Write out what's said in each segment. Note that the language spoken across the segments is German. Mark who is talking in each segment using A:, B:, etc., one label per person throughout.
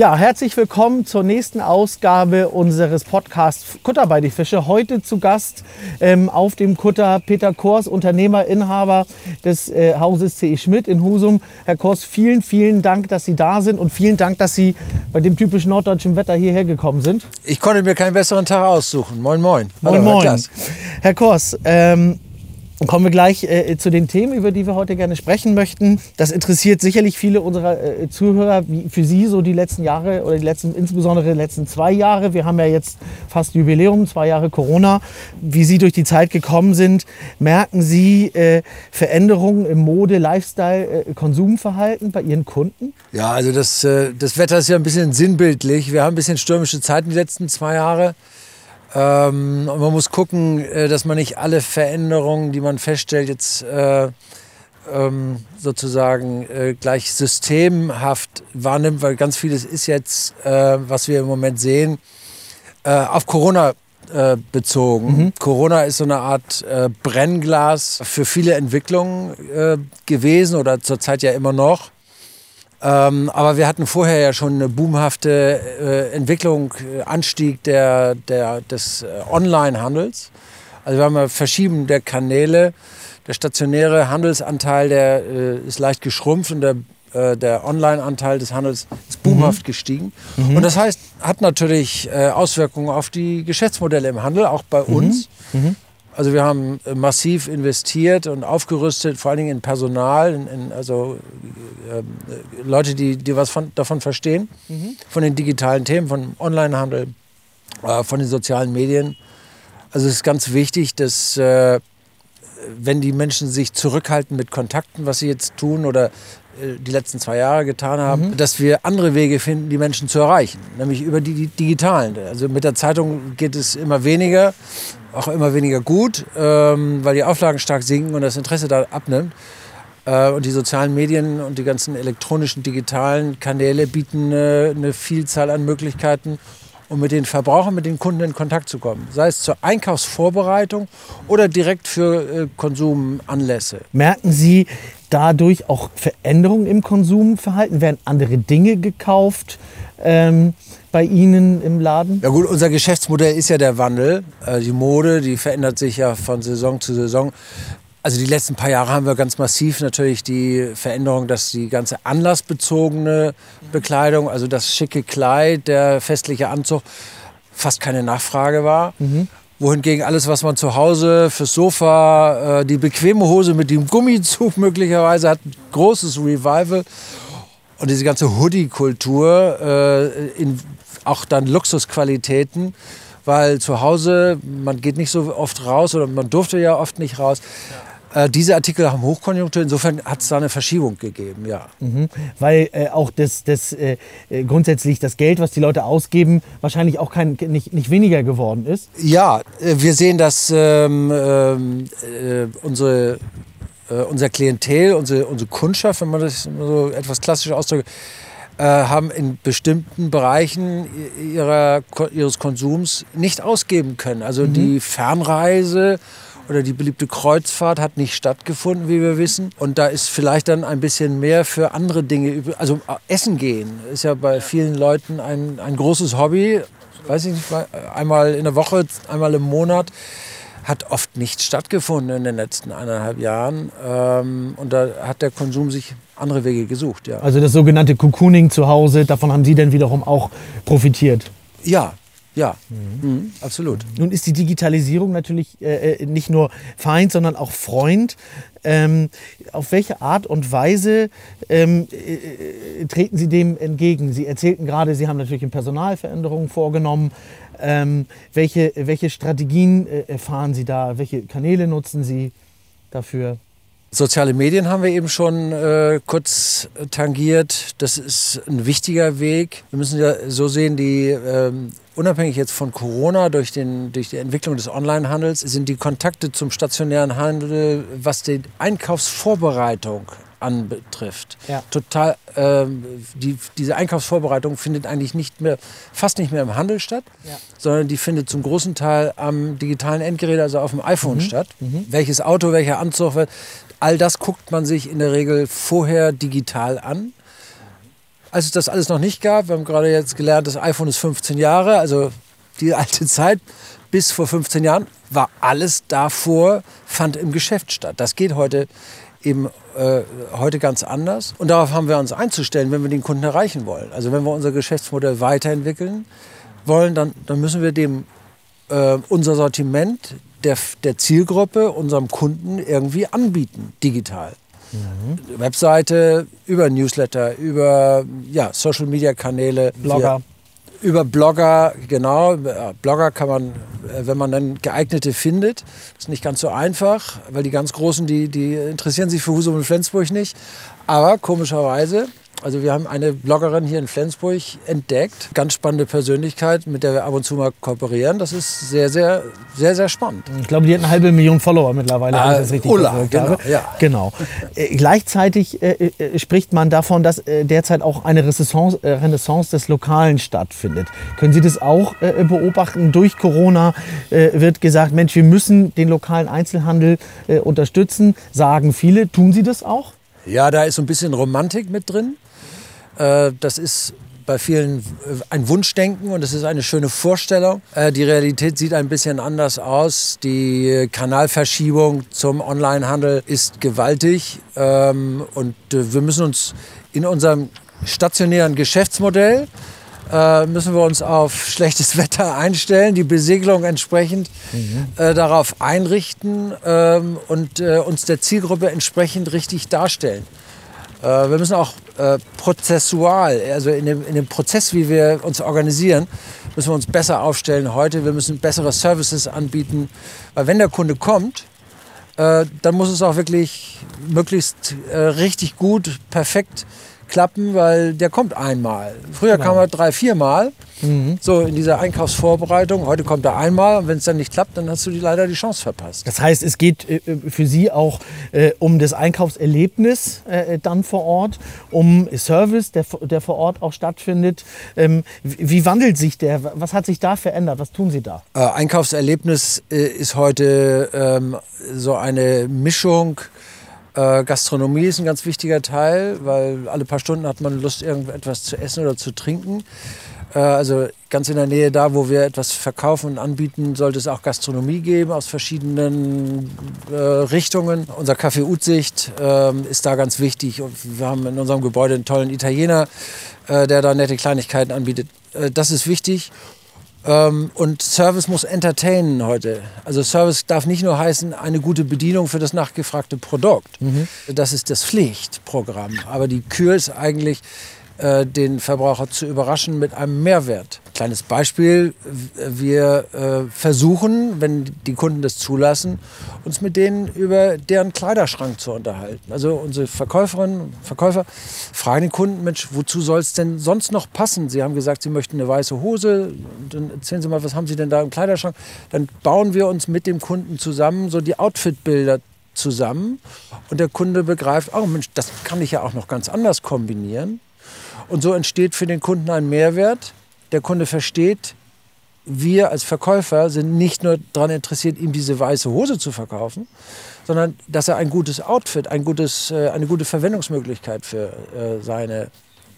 A: Ja, herzlich willkommen zur nächsten Ausgabe unseres Podcasts Kutter bei die Fische. Heute zu Gast ähm, auf dem Kutter Peter Kors, Unternehmer, Inhaber des äh, Hauses C.E. Schmidt in Husum. Herr Kors, vielen, vielen Dank, dass Sie da sind und vielen Dank, dass Sie bei dem typischen norddeutschen Wetter hierher gekommen sind.
B: Ich konnte mir keinen besseren Tag aussuchen. Moin, moin.
A: Moin, Hallo, moin. Herr, Herr Kors, ähm, und kommen wir gleich äh, zu den Themen, über die wir heute gerne sprechen möchten. Das interessiert sicherlich viele unserer äh, Zuhörer, wie für Sie so die letzten Jahre oder die letzten, insbesondere die letzten zwei Jahre. Wir haben ja jetzt fast Jubiläum, zwei Jahre Corona. Wie Sie durch die Zeit gekommen sind, merken Sie äh, Veränderungen im Mode, Lifestyle, äh, Konsumverhalten bei Ihren Kunden?
B: Ja, also das, äh, das Wetter ist ja ein bisschen sinnbildlich. Wir haben ein bisschen stürmische Zeiten die letzten zwei Jahre. Ähm, und man muss gucken, äh, dass man nicht alle Veränderungen, die man feststellt, jetzt äh, ähm, sozusagen äh, gleich systemhaft wahrnimmt, weil ganz vieles ist jetzt, äh, was wir im Moment sehen, äh, auf Corona äh, bezogen. Mhm. Corona ist so eine Art Brennglas für viele Entwicklungen gewesen oder zurzeit ja immer noch. Ähm, aber wir hatten vorher ja schon eine boomhafte äh, Entwicklung, äh, Anstieg der, der, des äh, Online-Handels. Also wir haben ja verschiedene Kanäle. Der stationäre Handelsanteil, der äh, ist leicht geschrumpft und der, der Online-Anteil des Handels ist boomhaft mhm. gestiegen. Mhm. Und das heißt, hat natürlich Auswirkungen auf die Geschäftsmodelle im Handel, auch bei mhm. uns. Mhm. Also wir haben äh, massiv investiert und aufgerüstet, vor allen Dingen in Personal, in, in also äh, Leute, die, die was von, davon verstehen, mhm. von den digitalen Themen, von Onlinehandel, äh, von den sozialen Medien. Also es ist ganz wichtig, dass äh, wenn die Menschen sich zurückhalten mit Kontakten, was sie jetzt tun oder äh, die letzten zwei Jahre getan haben, mhm. dass wir andere Wege finden, die Menschen zu erreichen, nämlich über die, die digitalen. Also mit der Zeitung geht es immer weniger auch immer weniger gut, ähm, weil die Auflagen stark sinken und das Interesse da abnimmt. Äh, und die sozialen Medien und die ganzen elektronischen, digitalen Kanäle bieten äh, eine Vielzahl an Möglichkeiten, um mit den Verbrauchern, mit den Kunden in Kontakt zu kommen. Sei es zur Einkaufsvorbereitung oder direkt für äh, Konsumanlässe.
A: Merken Sie dadurch auch Veränderungen im Konsumverhalten? Werden andere Dinge gekauft? Ähm bei Ihnen im Laden?
B: Ja gut, unser Geschäftsmodell ist ja der Wandel. Äh, die Mode, die verändert sich ja von Saison zu Saison. Also die letzten paar Jahre haben wir ganz massiv natürlich die Veränderung, dass die ganze anlassbezogene Bekleidung, also das schicke Kleid, der festliche Anzug, fast keine Nachfrage war. Mhm. Wohingegen alles, was man zu Hause fürs Sofa, äh, die bequeme Hose mit dem Gummizug möglicherweise hat, großes Revival. Und diese ganze Hoodie-Kultur äh, in auch dann Luxusqualitäten, weil zu Hause, man geht nicht so oft raus oder man durfte ja oft nicht raus. Ja. Äh, diese Artikel haben Hochkonjunktur, insofern hat es da eine Verschiebung gegeben, ja.
A: Mhm. Weil äh, auch das, das äh, äh, grundsätzlich das Geld, was die Leute ausgeben, wahrscheinlich auch kein, nicht, nicht weniger geworden ist.
B: Ja, äh, wir sehen, dass ähm, ähm äh, unsere unser Klientel, unsere, unsere Kundschaft, wenn man das so etwas klassisch ausdrückt, haben in bestimmten Bereichen ihrer, ihres Konsums nicht ausgeben können. Also mhm. die Fernreise oder die beliebte Kreuzfahrt hat nicht stattgefunden, wie wir wissen. Und da ist vielleicht dann ein bisschen mehr für andere Dinge. Also äh, Essen gehen ist ja bei vielen Leuten ein, ein großes Hobby. Weiß ich nicht, einmal in der Woche, einmal im Monat hat oft nicht stattgefunden in den letzten eineinhalb Jahren. Ähm, und da hat der Konsum sich andere Wege gesucht. Ja.
A: Also das sogenannte Cocooning zu Hause, davon haben Sie dann wiederum auch profitiert?
B: Ja, ja, mhm. Mhm, absolut.
A: Nun ist die Digitalisierung natürlich äh, äh, nicht nur Feind, sondern auch Freund. Ähm, auf welche Art und Weise ähm, äh, treten Sie dem entgegen? Sie erzählten gerade, Sie haben natürlich Personalveränderungen vorgenommen. Ähm, welche, welche Strategien äh, fahren Sie da? Welche Kanäle nutzen Sie dafür?
B: Soziale Medien haben wir eben schon äh, kurz tangiert. Das ist ein wichtiger Weg. Wir müssen ja so sehen, die ähm, unabhängig jetzt von Corona durch, den, durch die Entwicklung des Onlinehandels sind die Kontakte zum stationären Handel, was die Einkaufsvorbereitung anbetrifft. Ja. Total, ähm, die, diese Einkaufsvorbereitung findet eigentlich nicht mehr, fast nicht mehr im Handel statt, ja. sondern die findet zum großen Teil am digitalen Endgerät, also auf dem iPhone mhm. statt. Mhm. Welches Auto, welcher Anzug, All das guckt man sich in der Regel vorher digital an. als es das alles noch nicht gab, wir haben gerade jetzt gelernt, das iPhone ist 15 Jahre, also die alte Zeit bis vor 15 Jahren war alles davor, fand im Geschäft statt. Das geht heute eben äh, heute ganz anders. Und darauf haben wir uns einzustellen, wenn wir den Kunden erreichen wollen. Also wenn wir unser Geschäftsmodell weiterentwickeln wollen, dann, dann müssen wir dem äh, unser Sortiment der, der Zielgruppe, unserem Kunden irgendwie anbieten, digital. Mhm. Webseite, über Newsletter, über ja, Social-Media-Kanäle.
A: Blogger.
B: Wir, über Blogger, genau. Blogger kann man, äh, wenn man dann geeignete findet, ist nicht ganz so einfach, weil die ganz Großen, die, die interessieren sich für Husum und Flensburg nicht. Aber komischerweise also wir haben eine Bloggerin hier in Flensburg entdeckt, ganz spannende Persönlichkeit, mit der wir ab und zu mal kooperieren. Das ist sehr, sehr, sehr, sehr spannend.
A: Ich glaube, die hat eine halbe Million Follower mittlerweile, wenn ich das richtig
B: Ulla,
A: verfolgt
B: genau,
A: habe.
B: ja.
A: genau. Äh, gleichzeitig äh, äh, spricht man davon, dass äh, derzeit auch eine Renaissance, äh, Renaissance des Lokalen stattfindet. Können Sie das auch äh, beobachten? Durch Corona äh, wird gesagt, Mensch, wir müssen den lokalen Einzelhandel äh, unterstützen. Sagen viele. Tun Sie das auch?
B: Ja, da ist so ein bisschen Romantik mit drin. Äh, Das ist bei vielen äh, ein Wunschdenken und es ist eine schöne Vorstellung. Äh, Die Realität sieht ein bisschen anders aus. Die Kanalverschiebung zum Onlinehandel ist gewaltig ähm, und wir müssen uns in unserem stationären Geschäftsmodell äh, müssen wir uns auf schlechtes Wetter einstellen, die Besegelung entsprechend äh, darauf einrichten ähm, und äh, uns der Zielgruppe entsprechend richtig darstellen. Äh, wir müssen auch äh, prozessual, also in dem, in dem Prozess, wie wir uns organisieren, müssen wir uns besser aufstellen heute. Wir müssen bessere Services anbieten. Weil wenn der Kunde kommt, dann muss es auch wirklich möglichst richtig gut, perfekt klappen, weil der kommt einmal. Früher kam er drei, viermal, so in dieser Einkaufsvorbereitung. Heute kommt er einmal und wenn es dann nicht klappt, dann hast du die, leider die Chance verpasst.
A: Das heißt, es geht äh, für Sie auch äh, um das Einkaufserlebnis äh, dann vor Ort, um Service, der, der vor Ort auch stattfindet. Ähm, wie wandelt sich der? Was hat sich da verändert? Was tun Sie da?
B: Äh, Einkaufserlebnis äh, ist heute ähm, so eine Mischung. Äh, Gastronomie ist ein ganz wichtiger Teil, weil alle paar Stunden hat man Lust, irgendetwas zu essen oder zu trinken. Äh, also ganz in der Nähe da, wo wir etwas verkaufen und anbieten, sollte es auch Gastronomie geben aus verschiedenen äh, Richtungen. Unser Café Utsicht ähm, ist da ganz wichtig und wir haben in unserem Gebäude einen tollen Italiener, äh, der da nette Kleinigkeiten anbietet. Äh, das ist wichtig. Ähm, und Service muss entertainen heute. Also Service darf nicht nur heißen, eine gute Bedienung für das nachgefragte Produkt. Das ist das Pflichtprogramm. Aber die Kür ist eigentlich, äh, den Verbraucher zu überraschen mit einem Mehrwert. Kleines Beispiel, wir äh, versuchen, wenn die Kunden das zulassen, uns mit denen über deren Kleiderschrank zu unterhalten. Also unsere Verkäuferinnen und Verkäufer fragen den Kunden, Mensch, wozu soll es denn sonst noch passen? Sie haben gesagt, Sie möchten eine weiße Hose. Dann erzählen Sie mal, was haben Sie denn da im Kleiderschrank? Dann bauen wir uns mit dem Kunden zusammen so die Outfitbilder zusammen und der Kunde begreift, oh Mensch, das kann ich ja auch noch ganz anders kombinieren. Und so entsteht für den Kunden ein Mehrwert. Der Kunde versteht, wir als Verkäufer sind nicht nur daran interessiert, ihm diese weiße Hose zu verkaufen, sondern dass er ein gutes Outfit, ein gutes, äh, eine gute Verwendungsmöglichkeit für äh, seine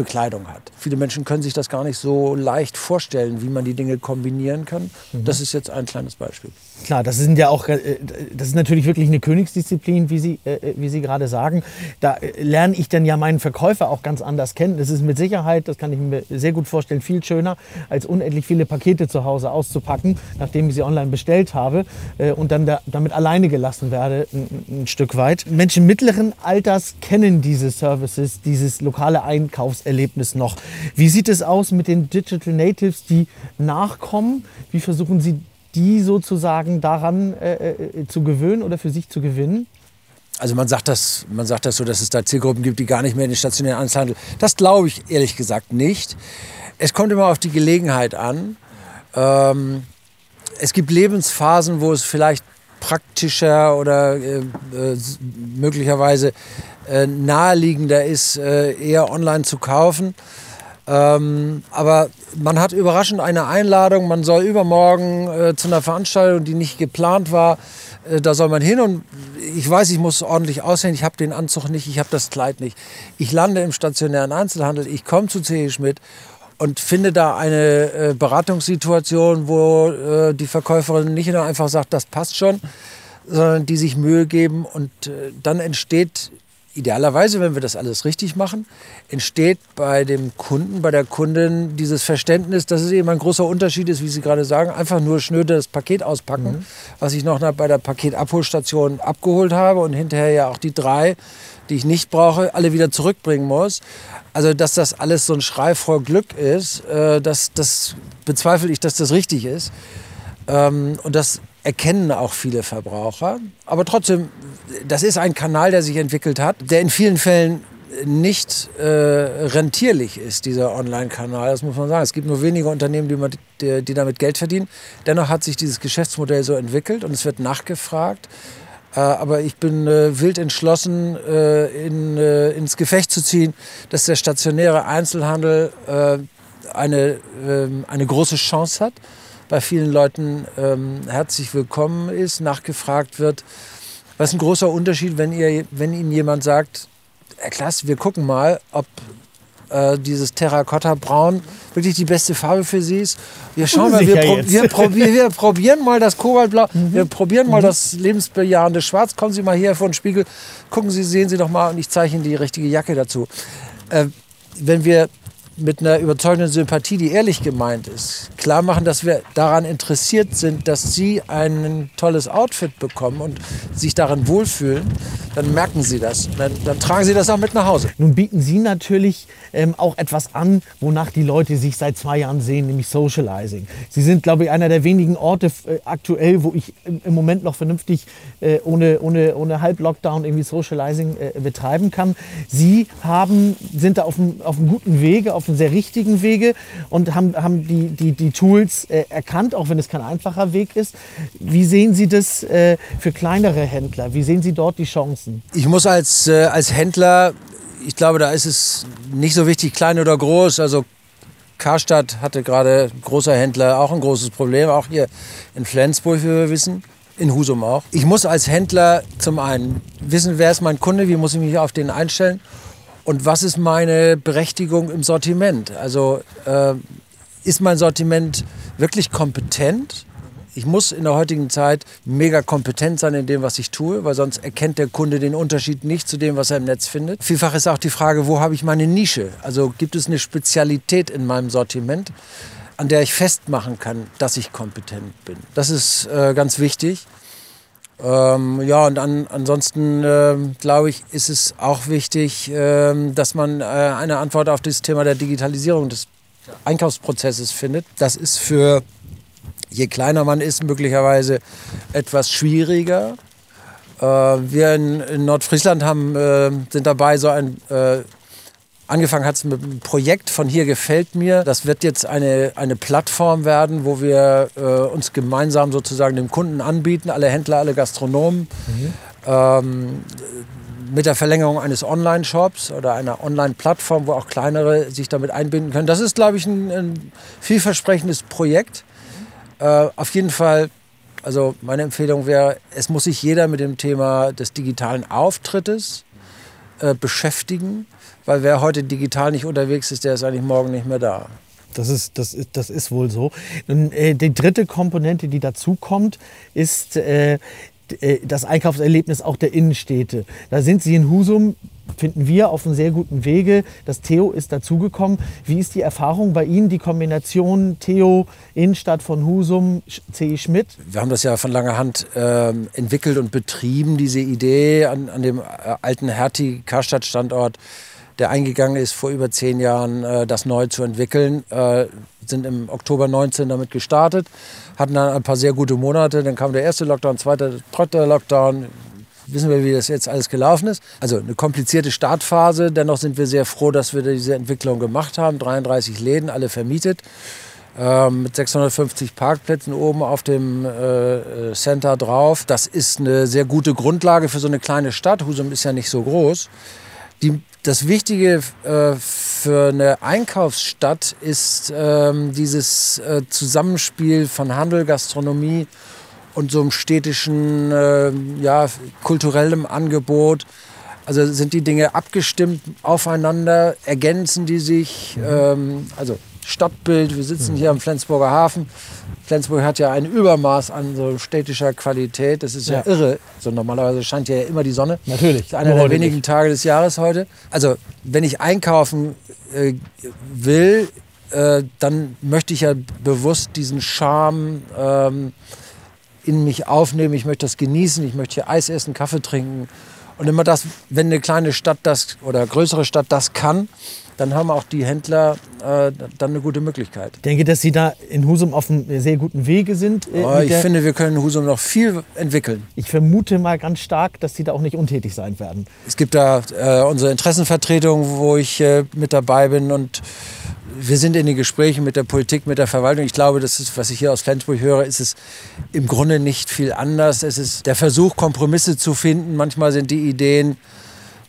B: Bekleidung hat. Viele Menschen können sich das gar nicht so leicht vorstellen, wie man die Dinge kombinieren kann. Das ist jetzt ein kleines Beispiel.
A: Klar, das sind ja auch, äh, das ist natürlich wirklich eine Königsdisziplin, wie Sie, äh, wie Sie gerade sagen. Da äh, lerne ich dann ja meinen Verkäufer auch ganz anders kennen. Das ist mit Sicherheit, das kann ich mir sehr gut vorstellen, viel schöner, als unendlich viele Pakete zu Hause auszupacken, nachdem ich sie online bestellt habe und dann da, damit alleine gelassen werde, ein, ein Stück weit. Menschen mittleren Alters kennen diese Services, dieses lokale Einkaufserlebnis noch. Wie sieht es aus mit den Digital Natives, die nachkommen? Wie versuchen Sie die sozusagen daran äh, äh, zu gewöhnen oder für sich zu gewinnen?
B: Also man sagt, das, man sagt das so, dass es da Zielgruppen gibt, die gar nicht mehr in den stationären Einzelhandel. Das glaube ich ehrlich gesagt nicht. Es kommt immer auf die Gelegenheit an. Ähm, es gibt Lebensphasen, wo es vielleicht praktischer oder äh, äh, möglicherweise äh, naheliegender ist, äh, eher online zu kaufen. Ähm, aber man hat überraschend eine Einladung, man soll übermorgen äh, zu einer Veranstaltung, die nicht geplant war, äh, da soll man hin und ich weiß, ich muss ordentlich aussehen, ich habe den Anzug nicht, ich habe das Kleid nicht. Ich lande im stationären Einzelhandel, ich komme zu C.E. Schmidt und finde da eine äh, Beratungssituation, wo äh, die Verkäuferin nicht nur einfach sagt, das passt schon, sondern die sich Mühe geben und äh, dann entsteht idealerweise, wenn wir das alles richtig machen, entsteht bei dem Kunden, bei der Kundin dieses Verständnis, dass es eben ein großer Unterschied ist, wie Sie gerade sagen, einfach nur schnöde das Paket auspacken, mhm. was ich noch bei der Paketabholstation abgeholt habe und hinterher ja auch die drei, die ich nicht brauche, alle wieder zurückbringen muss. Also, dass das alles so ein Schrei vor Glück ist, äh, das, das bezweifle ich, dass das richtig ist. Ähm, und das erkennen auch viele Verbraucher. Aber trotzdem, das ist ein Kanal, der sich entwickelt hat, der in vielen Fällen nicht äh, rentierlich ist, dieser Online-Kanal. Das muss man sagen. Es gibt nur wenige Unternehmen, die, man, die, die, damit Geld verdienen. Dennoch hat sich dieses Geschäftsmodell so entwickelt und es wird nachgefragt. Äh, aber ich bin äh, wild entschlossen, äh, in, ins Gefecht zu ziehen, dass der stationäre Einzelhandel eine, ähm, eine große Chance hat bei vielen Leuten ähm, herzlich willkommen ist, nachgefragt wird. Was ein großer Unterschied, wenn, ihr, wenn Ihnen jemand sagt, Herr Klaas, wir gucken mal, ob äh, dieses Terrakotta-Braun wirklich die beste Farbe für Sie ist. Wir schauen mal, wir, pro wir, probier wir, probieren mal das Kobaltblau, mhm. wir probieren mal mhm. das lebensbejahende Schwarz. Kommen Sie mal hier vor den Spiegel, gucken Sie, sehen Sie doch mal und ich zeige Ihnen die richtige Jacke dazu. Äh, wenn wir mit einer überzeugenden Sympathie, die ehrlich gemeint ist, klar machen, dass wir daran interessiert sind, dass Sie ein tolles Outfit bekommen und sich darin wohlfühlen, dann merken Sie das. Dann, dann tragen Sie das auch mit nach Hause.
A: Nun bieten Sie natürlich ähm, auch etwas an, wonach die Leute sich seit zwei Jahren sehen, nämlich Socializing. Sie sind, glaube ich, einer der wenigen Orte äh, aktuell, wo ich im, im, Moment noch vernünftig äh, ohne, ohne, ohne Halblockdown irgendwie Socializing äh, betreiben kann. Sie haben, sind da auf einem, auf einem guten Wege, auf einem sehr richtigen Wege und haben, haben die, die, die Tools äh, erkannt, auch wenn es kein einfacher Weg ist. Wie sehen Sie das äh, für kleinere Händler? Wie sehen Sie dort die Chancen?
B: Ich muss als, äh, als Händler, ich glaube, da ist es nicht so wichtig, klein oder groß. Also Karstadt hatte gerade großer Händler auch ein großes Problem, auch hier in Flensburg, wie wir wissen. In Husum auch. Ich muss als Händler zum einen wissen, wer ist mein Kunde, wie muss ich mich auf den einstellen und was ist meine Berechtigung im Sortiment? Also äh, ist mein Sortiment wirklich kompetent? Ich muss in der heutigen Zeit mega kompetent sein in dem, was ich tue, weil sonst erkennt der Kunde den Unterschied nicht zu dem, was er im Netz findet. Vielfach ist auch die Frage, wo habe ich meine Nische? Also gibt es eine Spezialität in meinem Sortiment, an der ich festmachen kann, dass ich kompetent bin. Das ist äh, ganz wichtig. Ähm, ja, und an, ansonsten äh, glaube ich, ist es auch wichtig, äh, dass man äh, eine Antwort auf das Thema der Digitalisierung des Einkaufsprozesses findet. Das ist für, je kleiner man ist, möglicherweise etwas schwieriger. Äh, wir in, in, Nordfriesland haben, äh, sind dabei, so ein äh, Angefangen hat es mit einem Projekt von Hier gefällt mir. Das wird jetzt eine, eine Plattform werden, wo wir äh, uns gemeinsam sozusagen dem Kunden anbieten, alle Händler, alle Gastronomen. Mhm. Ähm, mit der Verlängerung eines Online-Shops oder einer Online-Plattform, wo auch kleinere sich damit einbinden können. Das ist, glaube ich, ein, ein vielversprechendes Projekt. Äh, auf jeden Fall, also meine Empfehlung wäre, es muss sich jeder mit dem Thema des digitalen Auftrittes äh, beschäftigen weil wer heute digital nicht unterwegs ist, der ist eigentlich morgen nicht mehr da.
A: Das ist, das ist, das ist wohl so. Und, äh, die dritte Komponente, die dazu kommt, ist äh, äh, das Einkaufserlebnis auch der Innenstädte. Da sind Sie in Husum, finden wir, auf einem sehr guten Wege. Das Theo ist dazugekommen. Wie ist die Erfahrung bei Ihnen, die Kombination Theo, Innenstadt von Husum, C. Schmidt?
B: Wir haben das ja von langer Hand äh, entwickelt und betrieben, diese Idee an, an dem äh, alten Hertie-Karstadt-Standort der eingegangen ist, vor über zehn Jahren äh, das neu zu entwickeln. Äh, sind im Oktober 19 damit gestartet, hatten dann ein paar sehr gute Monate. Dann kam der erste Lockdown, zweiter, dritter Lockdown. Wissen wir, wie das jetzt alles gelaufen ist. Also eine komplizierte Startphase. Dennoch sind wir sehr froh, dass wir diese Entwicklung gemacht haben. 33 Läden, alle vermietet. Ähm, mit 650 Parkplätzen oben auf dem äh, Center drauf. Das ist eine sehr gute Grundlage für so eine kleine Stadt. Husum ist ja nicht so groß. Die das Wichtige äh, für eine Einkaufsstadt ist ähm, dieses äh, Zusammenspiel von Handel, Gastronomie und so einem städtischen, äh, ja, kulturellem Angebot. Also sind die Dinge abgestimmt aufeinander, ergänzen die sich. Mhm. Ähm, also Stadtbild, wir sitzen mhm. hier am Flensburger Hafen. Flensburg hat ja ein Übermaß an so städtischer Qualität. Das ist ja, ja irre. So normalerweise scheint ja immer die Sonne.
A: Natürlich. Das
B: ist einer der wenigen nicht. Tage des Jahres heute. Also wenn ich einkaufen äh, will, äh, dann möchte ich ja bewusst diesen Charme ähm, in mich aufnehmen. Ich möchte das genießen. Ich möchte hier Eis essen, Kaffee trinken. Und immer das, wenn eine kleine Stadt das oder größere Stadt das kann, dann haben auch die Händler äh, dann eine gute Möglichkeit.
A: Ich denke, dass Sie da in Husum auf einem sehr guten Wege sind.
B: Äh, oh, ich finde, wir können in Husum noch viel entwickeln.
A: Ich vermute mal ganz stark, dass Sie da auch nicht untätig sein werden.
B: Es gibt da äh, unsere Interessenvertretung, wo ich äh, mit dabei bin und wir sind in den Gesprächen mit der Politik, mit der Verwaltung. Ich glaube, das ist, was ich hier aus Flensburg höre, ist es im Grunde nicht viel anders. Es ist der Versuch, Kompromisse zu finden. Manchmal sind die Ideen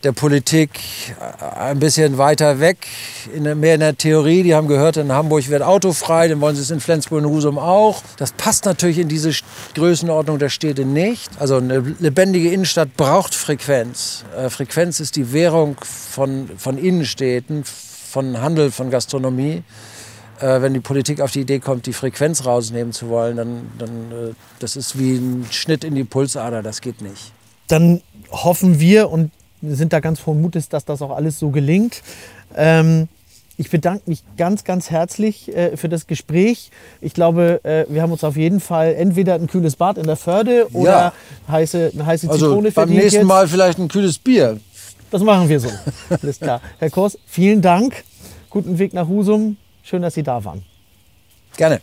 B: der Politik äh, ein bisschen weiter weg, in, mehr in der Theorie. Die haben gehört, in Hamburg wird autofrei, dann wollen sie es in Flensburg und Husum auch. Das passt natürlich in diese Größenordnung der Städte nicht. Also eine lebendige Innenstadt braucht Frequenz. Äh, Frequenz ist die Währung von, von Innenstädten, von Handel, von Gastronomie. Äh, wenn die Politik auf die Idee kommt, die Frequenz rausnehmen zu wollen, dann, dann das ist wie ein Schnitt in die Pulsader, das geht nicht.
A: Dann hoffen wir und sind da ganz frohen Mutes, dass das auch alles so gelingt. Ähm, ich bedanke mich ganz, ganz herzlich äh, für das Gespräch. Ich glaube, äh, wir haben uns auf jeden Fall entweder ein kühles Bad in der Förde oder ja. heiße, eine heiße
B: also Zitrone beim nächsten jetzt. Mal vielleicht ein kühles Bier.
A: Das machen wir so. Alles klar. Herr Kors, vielen Dank. Guten Weg nach Husum. Schön, dass Sie da waren.
B: Gerne.